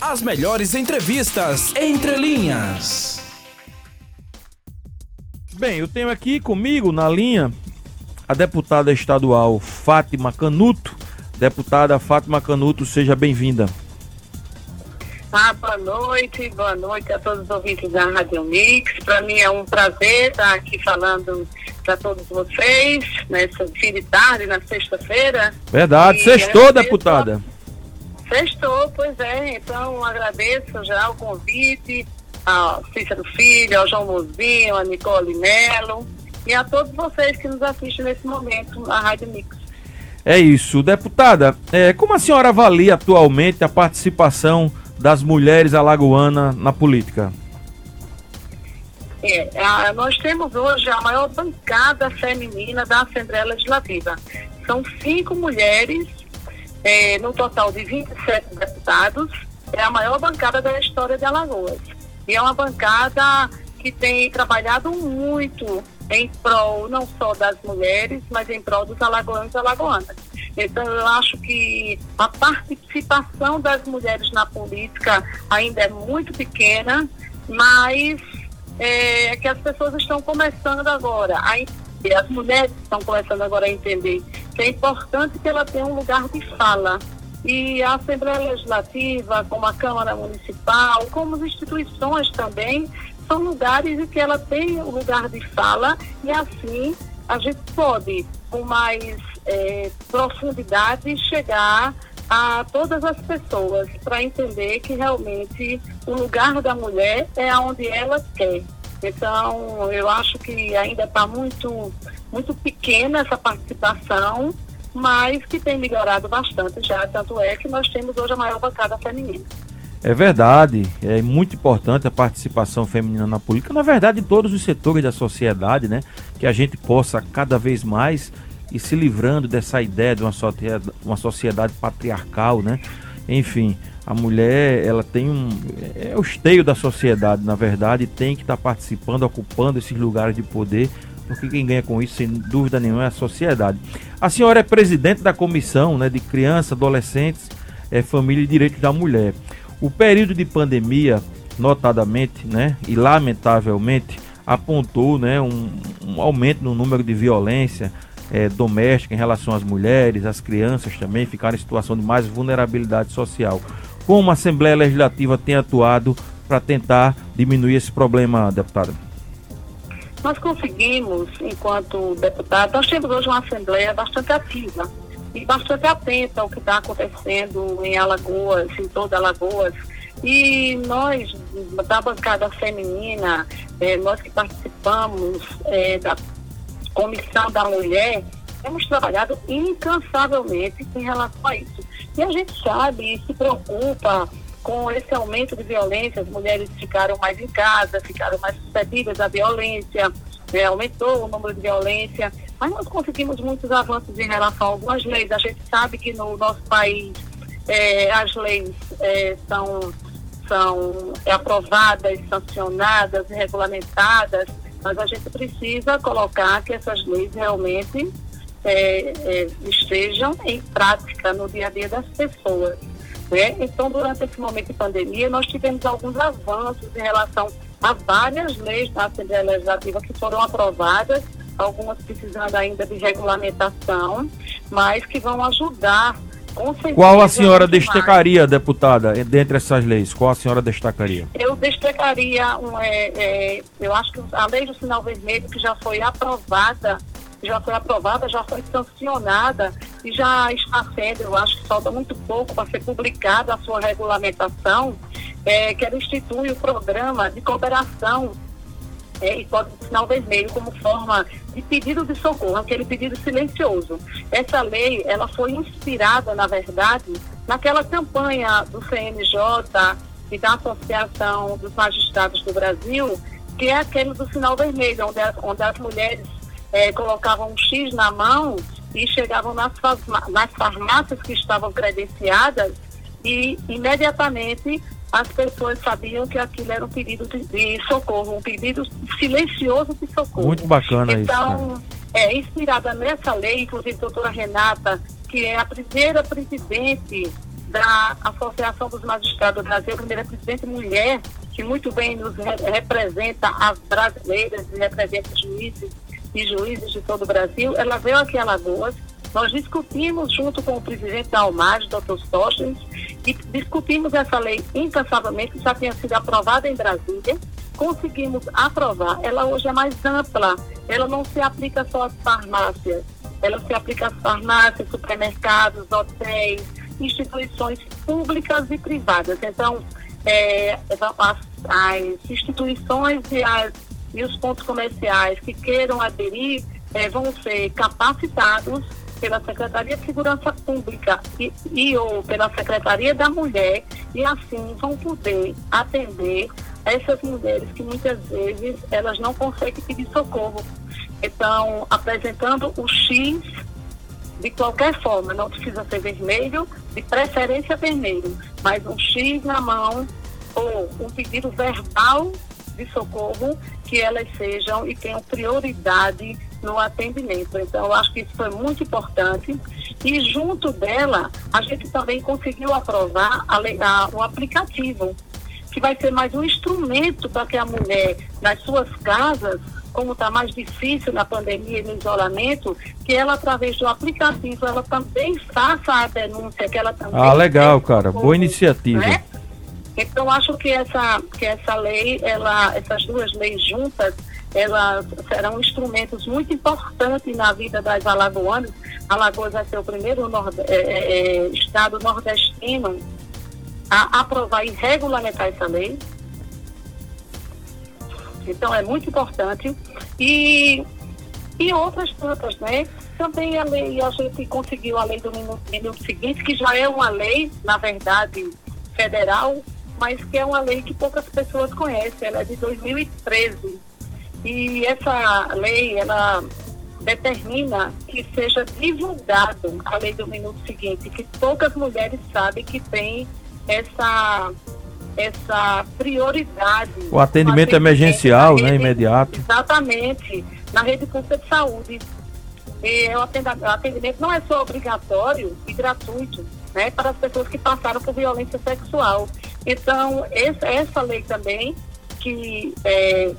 As melhores entrevistas entre linhas. Bem, eu tenho aqui comigo na linha a deputada estadual Fátima Canuto. Deputada Fátima Canuto, seja bem-vinda. Ah, boa noite, boa noite a todos os ouvintes da Rádio Mix. Para mim é um prazer estar aqui falando para todos vocês nessa fim de tarde, na sexta-feira. Verdade, sextou, deputada. Sextou, pois é. Então agradeço já o convite ao Cícero Filho, ao João Mozinho, a Nicole Melo e a todos vocês que nos assistem nesse momento na Rádio Mix. É isso. Deputada, é, como a senhora avalia atualmente a participação das mulheres alagoanas na política? É, a, nós temos hoje a maior bancada feminina da Assembleia Legislativa. São cinco mulheres, é, no total de 27 deputados. É a maior bancada da história de Alagoas. E é uma bancada que tem trabalhado muito em prol não só das mulheres, mas em prol dos alagoanos e alagoanas. Então, eu acho que a participação das mulheres na política ainda é muito pequena, mas é, que as pessoas estão começando agora a entender, as mulheres estão começando agora a entender é importante que ela tenha um lugar de fala. E a Assembleia Legislativa, como a Câmara Municipal, como as instituições também, são lugares em que ela tem um lugar de fala e assim a gente pode, com mais é, profundidade, chegar a todas as pessoas para entender que realmente o lugar da mulher é onde ela quer. Então, eu acho que ainda está muito, muito pequena essa participação, mas que tem melhorado bastante já. Tanto é que nós temos hoje a maior bancada feminina. É verdade, é muito importante a participação feminina na política, na verdade, em todos os setores da sociedade, né? Que a gente possa cada vez mais ir se livrando dessa ideia de uma sociedade, uma sociedade patriarcal, né? Enfim, a mulher, ela tem um. É o esteio da sociedade, na verdade, tem que estar tá participando, ocupando esses lugares de poder, porque quem ganha com isso, sem dúvida nenhuma, é a sociedade. A senhora é presidente da comissão né, de crianças, adolescentes, é, família e direitos da mulher. O período de pandemia, notadamente, né, e lamentavelmente, apontou né, um, um aumento no número de violência é, doméstica em relação às mulheres, às crianças também ficaram em situação de mais vulnerabilidade social. Como a Assembleia Legislativa tem atuado para tentar diminuir esse problema, deputada? Nós conseguimos, enquanto deputado, nós temos hoje uma Assembleia bastante ativa e bastante atenta ao que está acontecendo em Alagoas, em toda Alagoas. E nós, da bancada feminina, eh, nós que participamos eh, da Comissão da Mulher, temos trabalhado incansavelmente em relação a isso. E a gente sabe e se preocupa com esse aumento de violência, as mulheres ficaram mais em casa, ficaram mais suscetíveis à violência, né, aumentou o número de violência, mas nós conseguimos muitos avanços em relação a algumas leis. A gente sabe que no nosso país é, as leis é, são, são aprovadas, sancionadas, regulamentadas, mas a gente precisa colocar que essas leis realmente é, é, estejam em prática no dia a dia das pessoas. Né? Então, durante esse momento de pandemia, nós tivemos alguns avanços em relação a várias leis da Assembleia Legislativa que foram aprovadas algumas precisando ainda de regulamentação, mas que vão ajudar. Qual a senhora destacaria, mais. deputada, dentre essas leis? Qual a senhora destacaria? Eu destacaria, um, é, é, eu acho que a lei do sinal vermelho, que já foi aprovada, já foi aprovada, já foi sancionada e já está sendo, eu acho que falta muito pouco para ser publicada a sua regulamentação, é, que ela institui o programa de cooperação é, e código sinal vermelho como forma de pedido de socorro, aquele pedido silencioso. Essa lei, ela foi inspirada, na verdade, naquela campanha do CNJ e da Associação dos Magistrados do Brasil, que é aquele do sinal vermelho, onde onde as mulheres é, colocavam um X na mão e chegavam nas, nas farmácias que estavam credenciadas e imediatamente as pessoas sabiam que aquilo era um pedido de, de socorro, um pedido silencioso de socorro. Muito bacana então, isso. Então, é inspirada nessa lei, inclusive a doutora Renata, que é a primeira presidente da Associação dos Magistrados do Brasil, a primeira presidente mulher, que muito bem nos re representa as brasileiras e representa juízes e juízes de todo o Brasil. Ela veio aqui a Alagoas, nós discutimos junto com o presidente da Almad, Dr. Stochens, e discutimos essa lei incansavelmente, que já tinha sido aprovada em Brasília, conseguimos aprovar. Ela hoje é mais ampla, ela não se aplica só às farmácias, ela se aplica às farmácias, supermercados, hotéis, instituições públicas e privadas. Então, é, as, as, instituições e, as, e, os pontos comerciais que queiram aderir é, vão ser capacitados pela Secretaria de Segurança Pública e, e ou pela Secretaria da Mulher e assim vão poder atender essas mulheres que muitas vezes elas não conseguem pedir socorro. Então, apresentando o X de qualquer forma, não precisa ser vermelho, de preferência vermelho, mas um X na mão ou um pedido verbal de socorro que elas sejam e tenham prioridade no atendimento. Então, eu acho que isso foi muito importante. E junto dela, a gente também conseguiu aprovar a, a, o aplicativo, que vai ser mais um instrumento para que a mulher, nas suas casas, como está mais difícil na pandemia e no isolamento, que ela, através do aplicativo, ela também faça a denúncia, que ela também... Ah, legal, cara. Boa iniciativa. Né? Então, acho que essa, que essa lei, ela, essas duas leis juntas, elas serão instrumentos muito importantes na vida das alagoanas. Alagoas vai ser o primeiro é, é, é, estado nordestino a aprovar e regulamentar essa lei. Então é muito importante. E, e outras tantas, né? Também a lei, a gente conseguiu a lei do minuto seguinte, que já é uma lei, na verdade, federal, mas que é uma lei que poucas pessoas conhecem. Ela é de 2013 e essa lei, ela determina que seja divulgado a lei do minuto seguinte, que poucas mulheres sabem que tem essa essa prioridade. O atendimento emergencial, né, rede, né, imediato. Exatamente, na rede pública de saúde. E o atendimento não é só obrigatório e gratuito, né, para as pessoas que passaram por violência sexual. Então, essa, essa lei também, que é,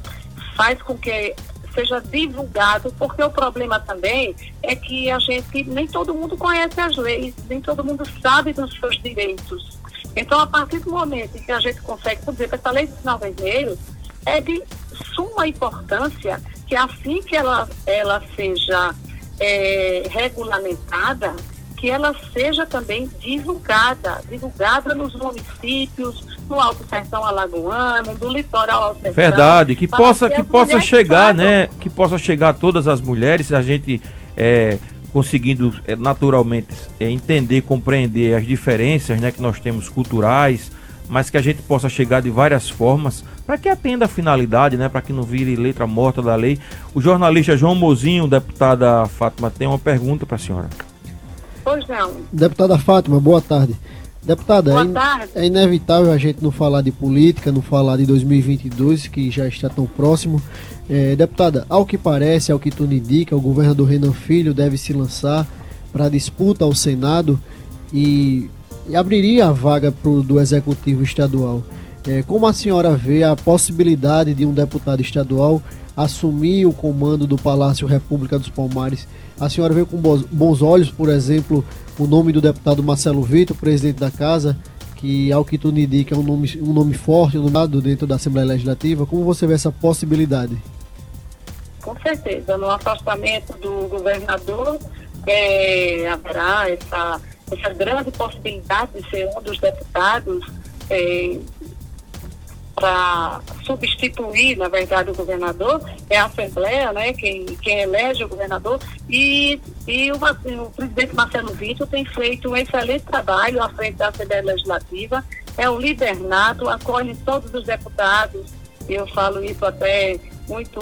faz com que seja divulgado, porque o problema também é que a gente, nem todo mundo conhece as leis, nem todo mundo sabe dos seus direitos. Então, a partir do momento em que a gente consegue, por exemplo, essa lei do sinal vermelho é de suma importância que assim que ela, ela seja é, regulamentada, que ela seja também divulgada, divulgada nos municípios, no Alto Sertão Alagoano, do litoral ao sertão. Verdade, que possa que, que possa chegar, né, que possa chegar a todas as mulheres, a gente é, conseguindo é, naturalmente é, entender, compreender as diferenças, né, que nós temos culturais, mas que a gente possa chegar de várias formas para que atenda a finalidade, né, para que não vire letra morta da lei. O jornalista João Mozinho, deputada Fátima, tem uma pergunta para a senhora. Pois não. Deputada Fátima, boa tarde. Deputada, boa é, tarde. é inevitável a gente não falar de política, não falar de 2022, que já está tão próximo. É, deputada, ao que parece, ao que tudo indica, o governador Renan Filho deve se lançar para a disputa ao Senado e, e, abriria a vaga pro, do Executivo Estadual. É, como a senhora vê a possibilidade de um deputado estadual assumir o comando do Palácio República dos Palmares a senhora vê com bons olhos, por exemplo, o nome do deputado Marcelo Vitor, presidente da casa, que ao que tudo indica é um nome, um nome forte um nome dentro da Assembleia Legislativa. Como você vê essa possibilidade? Com certeza, no afastamento do governador é, haverá essa, essa grande possibilidade de ser um dos deputados é, para substituir, na verdade, o governador, é a Assembleia, né, quem, quem elege o governador, e, e o, o presidente Marcelo Vitor tem feito um excelente trabalho à frente da Assembleia Legislativa, é um líder nato, acolhe todos os deputados, eu falo isso até muito,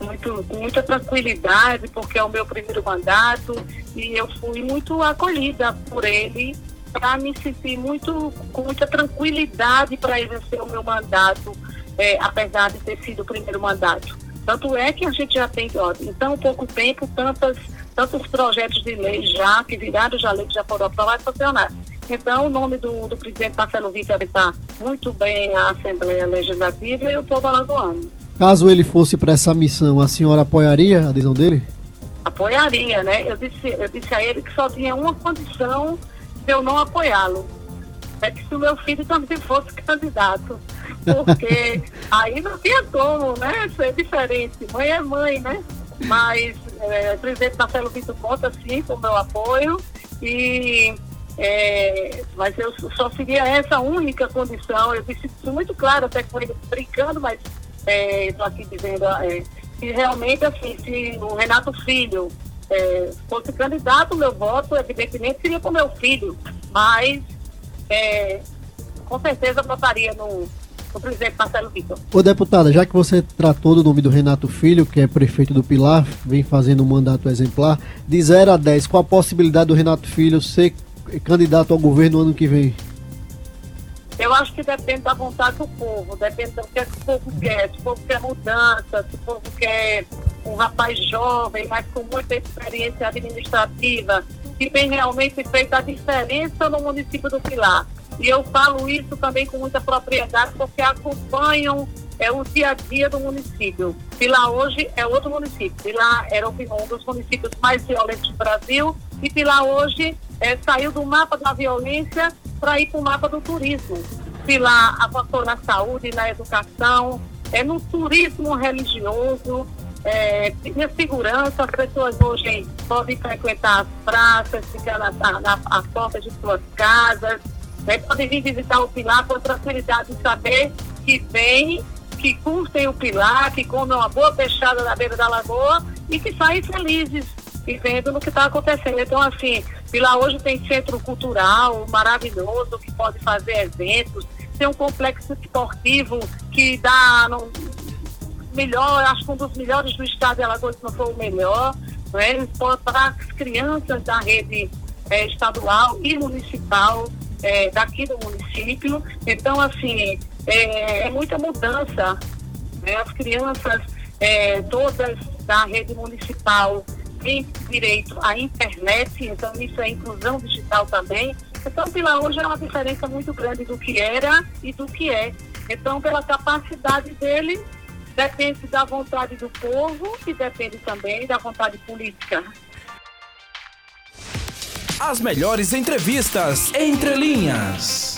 muito, com muita tranquilidade, porque é o meu primeiro mandato, e eu fui muito acolhida por ele para me sentir muito, com muita tranquilidade para exercer o meu mandato, é, apesar de ter sido o primeiro mandato. Tanto é que a gente já tem, ó, em tão pouco tempo, tantas, tantos projetos de lei já, que viraram já lei, que já foram aprovados, funcionar. Então, o nome do, do presidente Marcelo Vitor está muito bem a Assembleia Legislativa e eu estou ano. Caso ele fosse para essa missão, a senhora apoiaria a adesão dele? Apoiaria, né? Eu disse, eu disse a ele que só tinha uma condição de eu não apoiá-lo. É que se o meu filho também fosse candidato. Porque aí não tinha como, né? Ser diferente. Mãe é mãe, né? Mas é, o presidente Marcelo Vitor conta sim com o meu apoio e é, mas eu só seria essa única condição. Eu disse isso muito claro, até com ele brincando, mas estou é, aqui dizendo é, que realmente, assim, se o Renato Filho é, fosse candidato, meu voto, evidentemente, seria com meu filho, mas é, com certeza votaria no, no presidente Marcelo Vitor. Ô deputada, já que você tratou do nome do Renato Filho, que é prefeito do Pilar, vem fazendo um mandato exemplar, de 0 a 10, qual a possibilidade do Renato Filho ser candidato ao governo no ano que vem? Eu acho que depende da vontade do povo, depende do que o povo quer. Se o povo quer mudança, se o povo quer um rapaz jovem, mas com muita experiência administrativa, que tem realmente feito a diferença no município do Pilar. E eu falo isso também com muita propriedade, porque acompanham é, o dia a dia do município. Pilar hoje é outro município. Pilar era um dos municípios mais violentos do Brasil e Pilar hoje é, saiu do mapa da violência para ir para o mapa do turismo. Pilar avançou na saúde, na educação, é no turismo religioso, é, segurança, as pessoas hoje podem frequentar as praças, ficar na, na, de suas casas, né, podem vir visitar o Pilar com tranquilidade de saber que vem, que curtem o Pilar, que comem uma boa peixada na beira da lagoa e que saem felizes vivendo no que está acontecendo. Então, assim, Vila hoje tem centro cultural maravilhoso que pode fazer eventos, tem um complexo esportivo que dá no, melhor, acho que um dos melhores do estado de Alagoas, se não for o melhor, né? para as crianças da rede é, estadual e municipal é, daqui do município. Então, assim, é, é muita mudança. Né? As crianças é, todas da rede municipal tem direito à internet, então isso é inclusão digital também. Então, Pilar hoje é uma diferença muito grande do que era e do que é. Então, pela capacidade dele, depende da vontade do povo e depende também da vontade política. As melhores entrevistas entre linhas.